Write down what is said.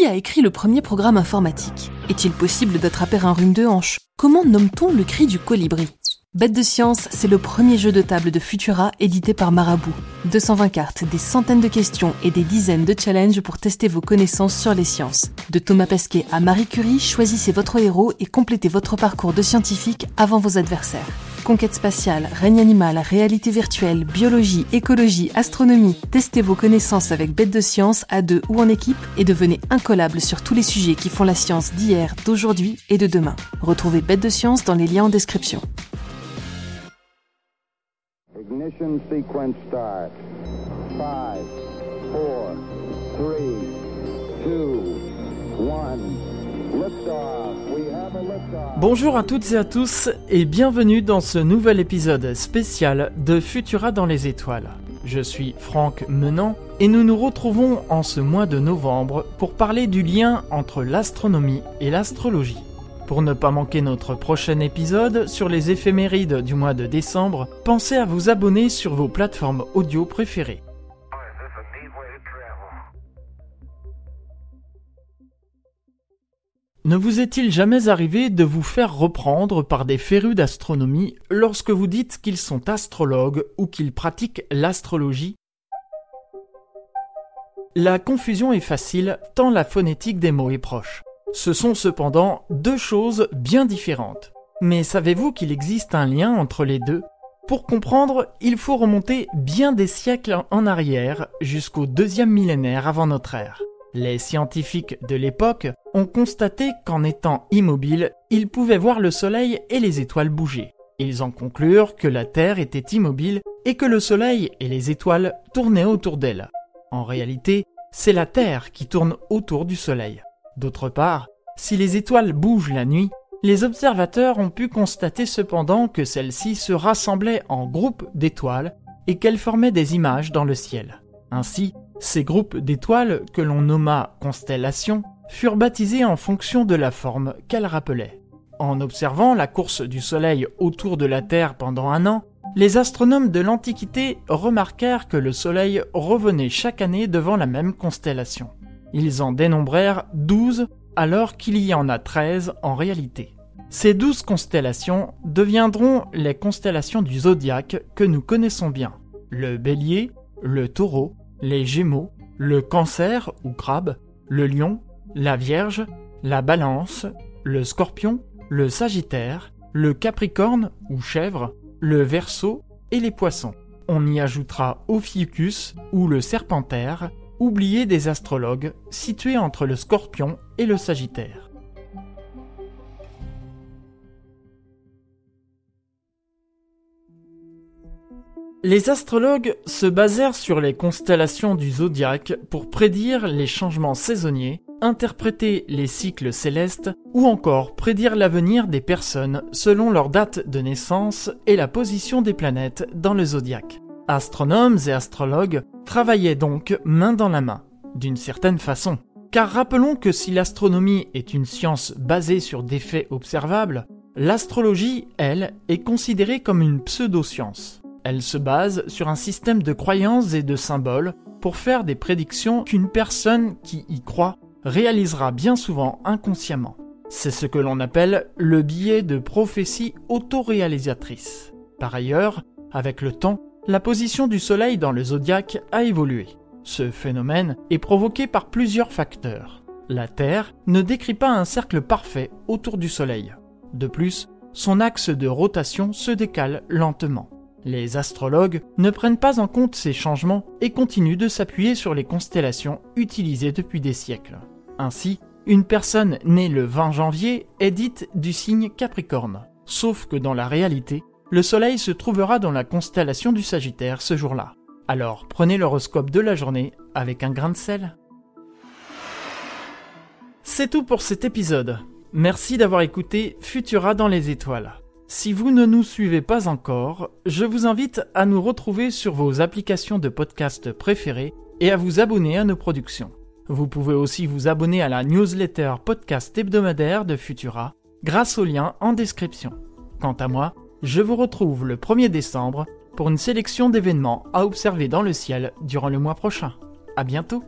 Qui a écrit le premier programme informatique? Est-il possible d'attraper un rhume de hanche? Comment nomme-t-on le cri du colibri? Bête de science, c'est le premier jeu de table de Futura édité par Marabout. 220 cartes, des centaines de questions et des dizaines de challenges pour tester vos connaissances sur les sciences. De Thomas Pesquet à Marie Curie, choisissez votre héros et complétez votre parcours de scientifique avant vos adversaires. Conquête spatiale, règne animal, réalité virtuelle, biologie, écologie, astronomie. Testez vos connaissances avec Bête de Science à deux ou en équipe et devenez incollable sur tous les sujets qui font la science d'hier, d'aujourd'hui et de demain. Retrouvez Bête de Science dans les liens en description. Ignition sequence start. 5, 4, 3, Bonjour à toutes et à tous et bienvenue dans ce nouvel épisode spécial de Futura dans les étoiles. Je suis Franck Menant et nous nous retrouvons en ce mois de novembre pour parler du lien entre l'astronomie et l'astrologie. Pour ne pas manquer notre prochain épisode sur les éphémérides du mois de décembre, pensez à vous abonner sur vos plateformes audio préférées. Ne vous est-il jamais arrivé de vous faire reprendre par des férus d'astronomie lorsque vous dites qu'ils sont astrologues ou qu'ils pratiquent l'astrologie? La confusion est facile tant la phonétique des mots est proche. Ce sont cependant deux choses bien différentes. Mais savez-vous qu'il existe un lien entre les deux? Pour comprendre, il faut remonter bien des siècles en arrière jusqu'au deuxième millénaire avant notre ère. Les scientifiques de l'époque ont constaté qu'en étant immobiles, ils pouvaient voir le Soleil et les étoiles bouger. Ils en conclurent que la Terre était immobile et que le Soleil et les étoiles tournaient autour d'elle. En réalité, c'est la Terre qui tourne autour du Soleil. D'autre part, si les étoiles bougent la nuit, les observateurs ont pu constater cependant que celles-ci se rassemblaient en groupes d'étoiles et qu'elles formaient des images dans le ciel. Ainsi, ces groupes d'étoiles, que l'on nomma constellations, furent baptisés en fonction de la forme qu'elles rappelaient. En observant la course du Soleil autour de la Terre pendant un an, les astronomes de l'Antiquité remarquèrent que le Soleil revenait chaque année devant la même constellation. Ils en dénombrèrent 12 alors qu'il y en a 13 en réalité. Ces 12 constellations deviendront les constellations du zodiaque que nous connaissons bien. Le bélier, le taureau, les gémeaux, le cancer ou crabe, le lion, la vierge, la balance, le scorpion, le sagittaire, le capricorne ou chèvre, le verso et les poissons. On y ajoutera Ophiuchus ou le serpentaire, oublié des astrologues, situé entre le scorpion et le sagittaire. Les astrologues se basèrent sur les constellations du zodiaque pour prédire les changements saisonniers, interpréter les cycles célestes ou encore prédire l'avenir des personnes selon leur date de naissance et la position des planètes dans le zodiaque. Astronomes et astrologues travaillaient donc main dans la main, d'une certaine façon. Car rappelons que si l'astronomie est une science basée sur des faits observables, l'astrologie, elle, est considérée comme une pseudo-science. Elle se base sur un système de croyances et de symboles pour faire des prédictions qu'une personne qui y croit réalisera bien souvent inconsciemment. C'est ce que l'on appelle le biais de prophétie autoréalisatrice. Par ailleurs, avec le temps, la position du Soleil dans le zodiaque a évolué. Ce phénomène est provoqué par plusieurs facteurs. La Terre ne décrit pas un cercle parfait autour du Soleil. De plus, son axe de rotation se décale lentement. Les astrologues ne prennent pas en compte ces changements et continuent de s'appuyer sur les constellations utilisées depuis des siècles. Ainsi, une personne née le 20 janvier est dite du signe Capricorne, sauf que dans la réalité, le Soleil se trouvera dans la constellation du Sagittaire ce jour-là. Alors prenez l'horoscope de la journée avec un grain de sel. C'est tout pour cet épisode. Merci d'avoir écouté Futura dans les étoiles. Si vous ne nous suivez pas encore, je vous invite à nous retrouver sur vos applications de podcast préférées et à vous abonner à nos productions. Vous pouvez aussi vous abonner à la newsletter podcast hebdomadaire de Futura grâce au lien en description. Quant à moi, je vous retrouve le 1er décembre pour une sélection d'événements à observer dans le ciel durant le mois prochain. À bientôt!